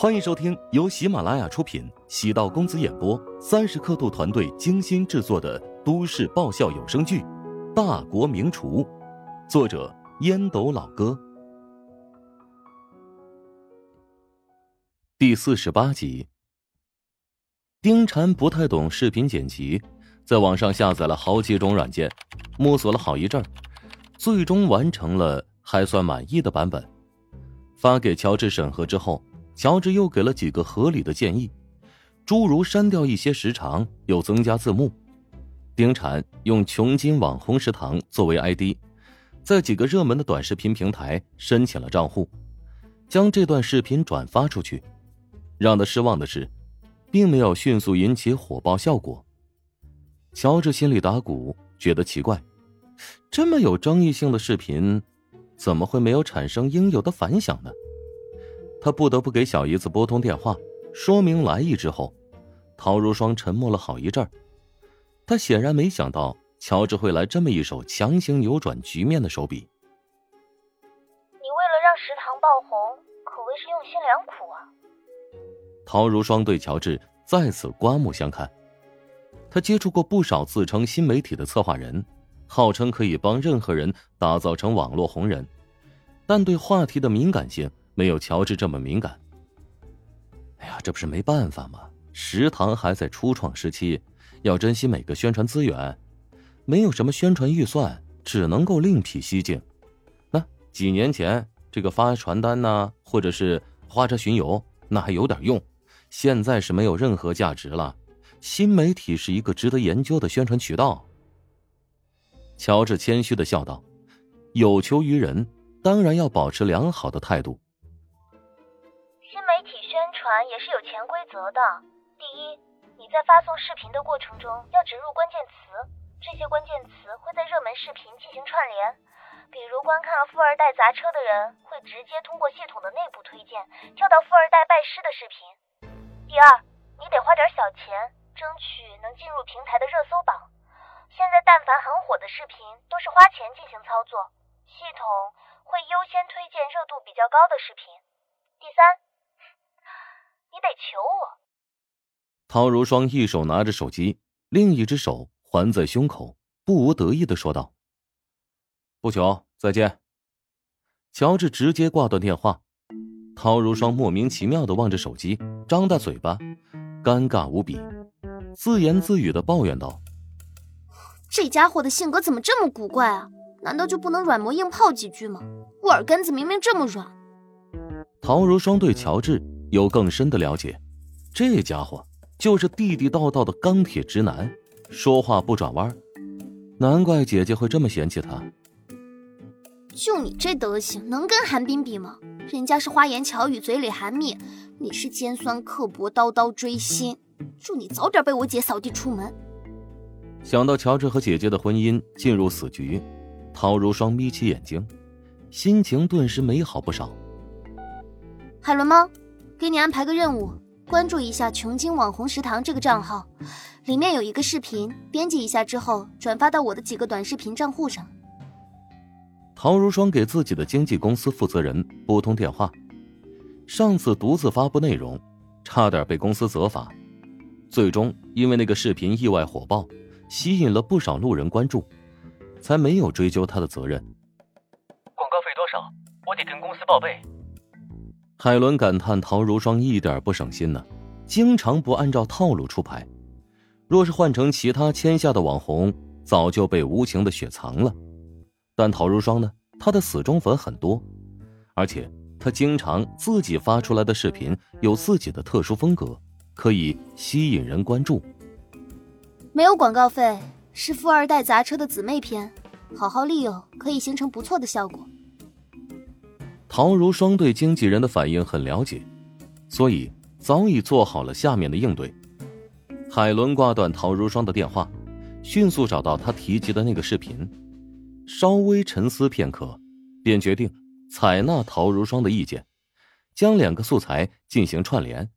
欢迎收听由喜马拉雅出品、喜道公子演播、三十刻度团队精心制作的都市爆笑有声剧《大国名厨》，作者烟斗老哥，第四十八集。丁禅不太懂视频剪辑，在网上下载了好几种软件，摸索了好一阵最终完成了还算满意的版本，发给乔治审核之后。乔治又给了几个合理的建议，诸如删掉一些时长，又增加字幕。丁产用“穷金网红食堂”作为 ID，在几个热门的短视频平台申请了账户，将这段视频转发出去。让他失望的是，并没有迅速引起火爆效果。乔治心里打鼓，觉得奇怪：这么有争议性的视频，怎么会没有产生应有的反响呢？他不得不给小姨子拨通电话，说明来意之后，陶如霜沉默了好一阵儿。他显然没想到乔治会来这么一手强行扭转局面的手笔。你为了让食堂爆红，可谓是用心良苦啊！陶如霜对乔治再次刮目相看。他接触过不少自称新媒体的策划人，号称可以帮任何人打造成网络红人，但对话题的敏感性。没有乔治这么敏感。哎呀，这不是没办法吗？食堂还在初创时期，要珍惜每个宣传资源，没有什么宣传预算，只能够另辟蹊径。那几年前这个发传单呢，或者是花车巡游，那还有点用。现在是没有任何价值了。新媒体是一个值得研究的宣传渠道。乔治谦虚的笑道：“有求于人，当然要保持良好的态度。”传也是有潜规则的。第一，你在发送视频的过程中要植入关键词，这些关键词会在热门视频进行串联。比如观看了富二代砸车的人会直接通过系统的内部推荐跳到富二代拜师的视频。第二，你得花点小钱，争取能进入平台的热搜榜。现在但凡很火的视频都是花钱进行操作，系统会优先推荐热度比较高的视频。第三。你得求我。陶如霜一手拿着手机，另一只手环在胸口，不无得意的说道：“不求，再见。”乔治直接挂断电话。陶如霜莫名其妙的望着手机，张大嘴巴，尴尬无比，自言自语的抱怨道：“这家伙的性格怎么这么古怪啊？难道就不能软磨硬泡几句吗？我耳根子明明这么软。”陶如霜对乔治。有更深的了解，这家伙就是地地道道的钢铁直男，说话不转弯，难怪姐姐会这么嫌弃他。就你这德行，能跟韩冰比吗？人家是花言巧语，嘴里含蜜，你是尖酸刻薄，刀刀锥心。祝你早点被我姐扫地出门。想到乔治和姐姐的婚姻进入死局，陶如霜眯起眼睛，心情顿时美好不少。海伦吗？给你安排个任务，关注一下“穷金网红食堂”这个账号，里面有一个视频，编辑一下之后转发到我的几个短视频账户上。陶如霜给自己的经纪公司负责人拨通电话，上次独自发布内容，差点被公司责罚，最终因为那个视频意外火爆，吸引了不少路人关注，才没有追究他的责任。广告费多少？我得跟公司报备。海伦感叹：“陶如霜一点不省心呢，经常不按照套路出牌。若是换成其他签下的网红，早就被无情的雪藏了。但陶如霜呢，她的死忠粉很多，而且她经常自己发出来的视频有自己的特殊风格，可以吸引人关注。没有广告费，是富二代砸车的姊妹篇，好好利用，可以形成不错的效果。”陶如霜对经纪人的反应很了解，所以早已做好了下面的应对。海伦挂断陶如霜的电话，迅速找到他提及的那个视频，稍微沉思片刻，便决定采纳陶如霜的意见，将两个素材进行串联。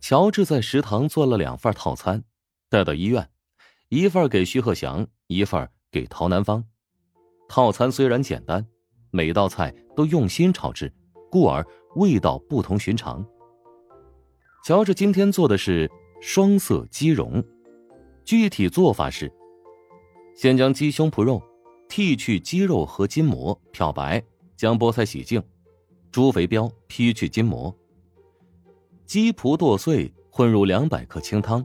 乔治在食堂做了两份套餐，带到医院，一份给徐鹤祥，一份给陶南方。套餐虽然简单。每道菜都用心炒制，故而味道不同寻常。乔治今天做的是双色鸡蓉，具体做法是：先将鸡胸脯肉剔去鸡肉和筋膜，漂白，将菠菜洗净，猪肥膘劈去筋膜，鸡脯剁碎，混入两百克清汤，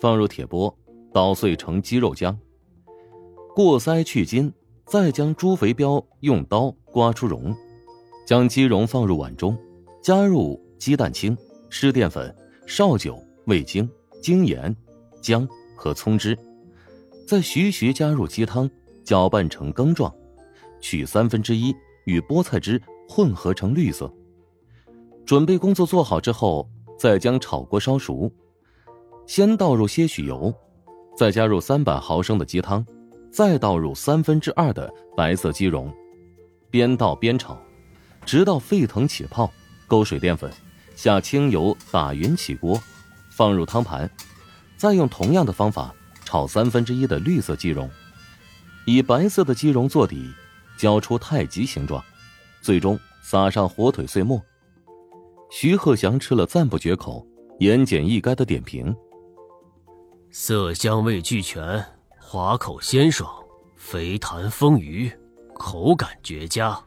放入铁钵，捣碎成鸡肉浆。过筛去筋，再将猪肥膘用刀刮出蓉，将鸡蓉放入碗中，加入鸡蛋清、湿淀粉、绍酒、味精、精盐、姜和葱汁，再徐徐加入鸡汤，搅拌成羹状，取三分之一与菠菜汁混合成绿色。准备工作做好之后，再将炒锅烧熟，先倒入些许油，再加入三百毫升的鸡汤。再倒入三分之二的白色鸡蓉，边倒边炒，直到沸腾起泡，勾水淀粉，下清油打匀起锅，放入汤盘，再用同样的方法炒三分之一的绿色鸡蓉，以白色的鸡蓉做底，浇出太极形状，最终撒上火腿碎末。徐鹤祥吃了赞不绝口，言简意赅的点评：色香味俱全。滑口鲜爽，肥弹丰腴，口感绝佳。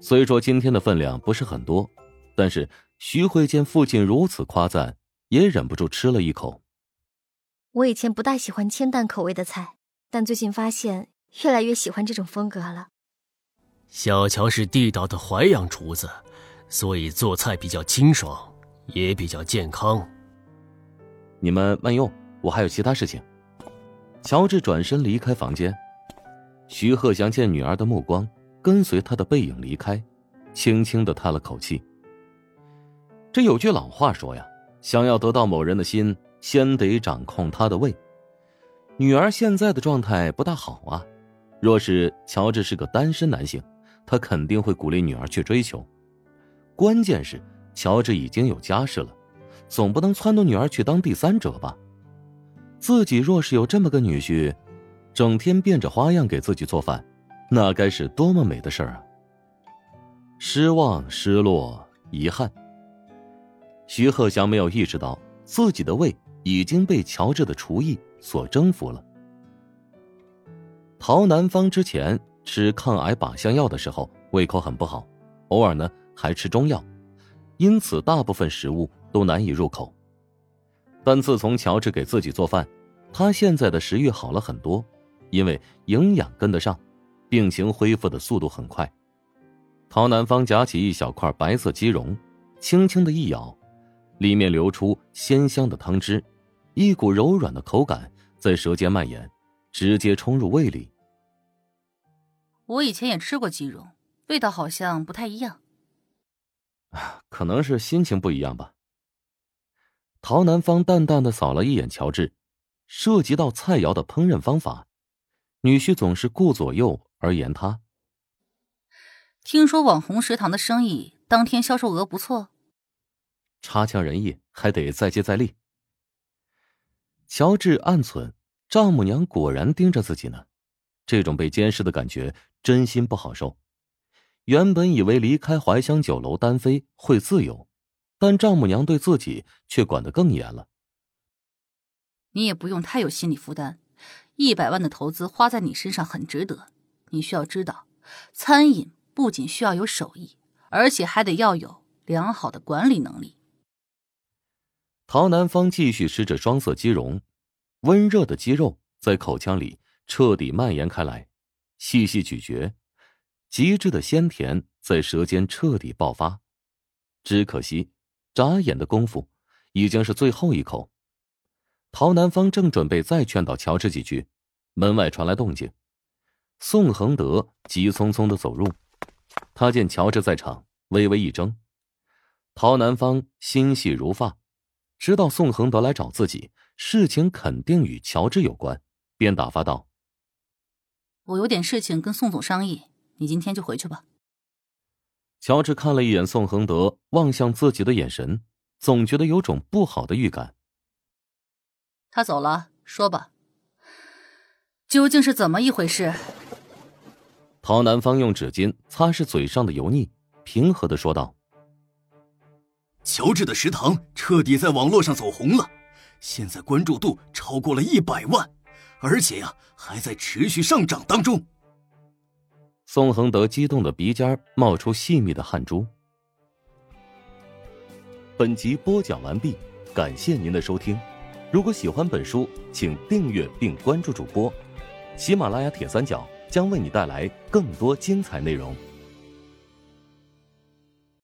虽说今天的分量不是很多，但是徐慧见父亲如此夸赞，也忍不住吃了一口。我以前不大喜欢清淡口味的菜，但最近发现越来越喜欢这种风格了。小乔是地道的淮扬厨子，所以做菜比较清爽，也比较健康。你们慢用，我还有其他事情。乔治转身离开房间，徐鹤祥见女儿的目光跟随他的背影离开，轻轻的叹了口气。这有句老话说呀，想要得到某人的心，先得掌控他的胃。女儿现在的状态不大好啊，若是乔治是个单身男性，他肯定会鼓励女儿去追求。关键是乔治已经有家室了，总不能撺掇女儿去当第三者吧。自己若是有这么个女婿，整天变着花样给自己做饭，那该是多么美的事儿啊！失望、失落、遗憾。徐鹤祥没有意识到自己的胃已经被乔治的厨艺所征服了。陶南方之前吃抗癌靶向药的时候，胃口很不好，偶尔呢还吃中药，因此大部分食物都难以入口。但自从乔治给自己做饭，他现在的食欲好了很多，因为营养跟得上，病情恢复的速度很快。陶南方夹起一小块白色鸡蓉，轻轻的一咬，里面流出鲜香的汤汁，一股柔软的口感在舌尖蔓延，直接冲入胃里。我以前也吃过鸡蓉，味道好像不太一样。可能是心情不一样吧。陶南方淡淡的扫了一眼乔治，涉及到菜肴的烹饪方法，女婿总是顾左右而言他。听说网红食堂的生意当天销售额不错，差强人意，还得再接再厉。乔治暗忖：丈母娘果然盯着自己呢，这种被监视的感觉真心不好受。原本以为离开怀香酒楼单飞会自由。但丈母娘对自己却管得更严了。你也不用太有心理负担，一百万的投资花在你身上很值得。你需要知道，餐饮不仅需要有手艺，而且还得要有良好的管理能力。陶南方继续吃着双色鸡蓉，温热的鸡肉在口腔里彻底蔓延开来，细细咀嚼，极致的鲜甜在舌尖彻底爆发。只可惜。眨眼的功夫，已经是最后一口。陶南方正准备再劝导乔治几句，门外传来动静。宋恒德急匆匆的走入，他见乔治在场，微微一怔。陶南方心细如发，知道宋恒德来找自己，事情肯定与乔治有关，便打发道：“我有点事情跟宋总商议，你今天就回去吧。”乔治看了一眼宋恒德望向自己的眼神，总觉得有种不好的预感。他走了，说吧，究竟是怎么一回事？陶南方用纸巾擦拭嘴上的油腻，平和的说道：“乔治的食堂彻底在网络上走红了，现在关注度超过了一百万，而且呀，还在持续上涨当中。宋恒德激动的鼻尖冒出细密的汗珠。本集播讲完毕，感谢您的收听。如果喜欢本书，请订阅并关注主播。喜马拉雅铁三角将为你带来更多精彩内容。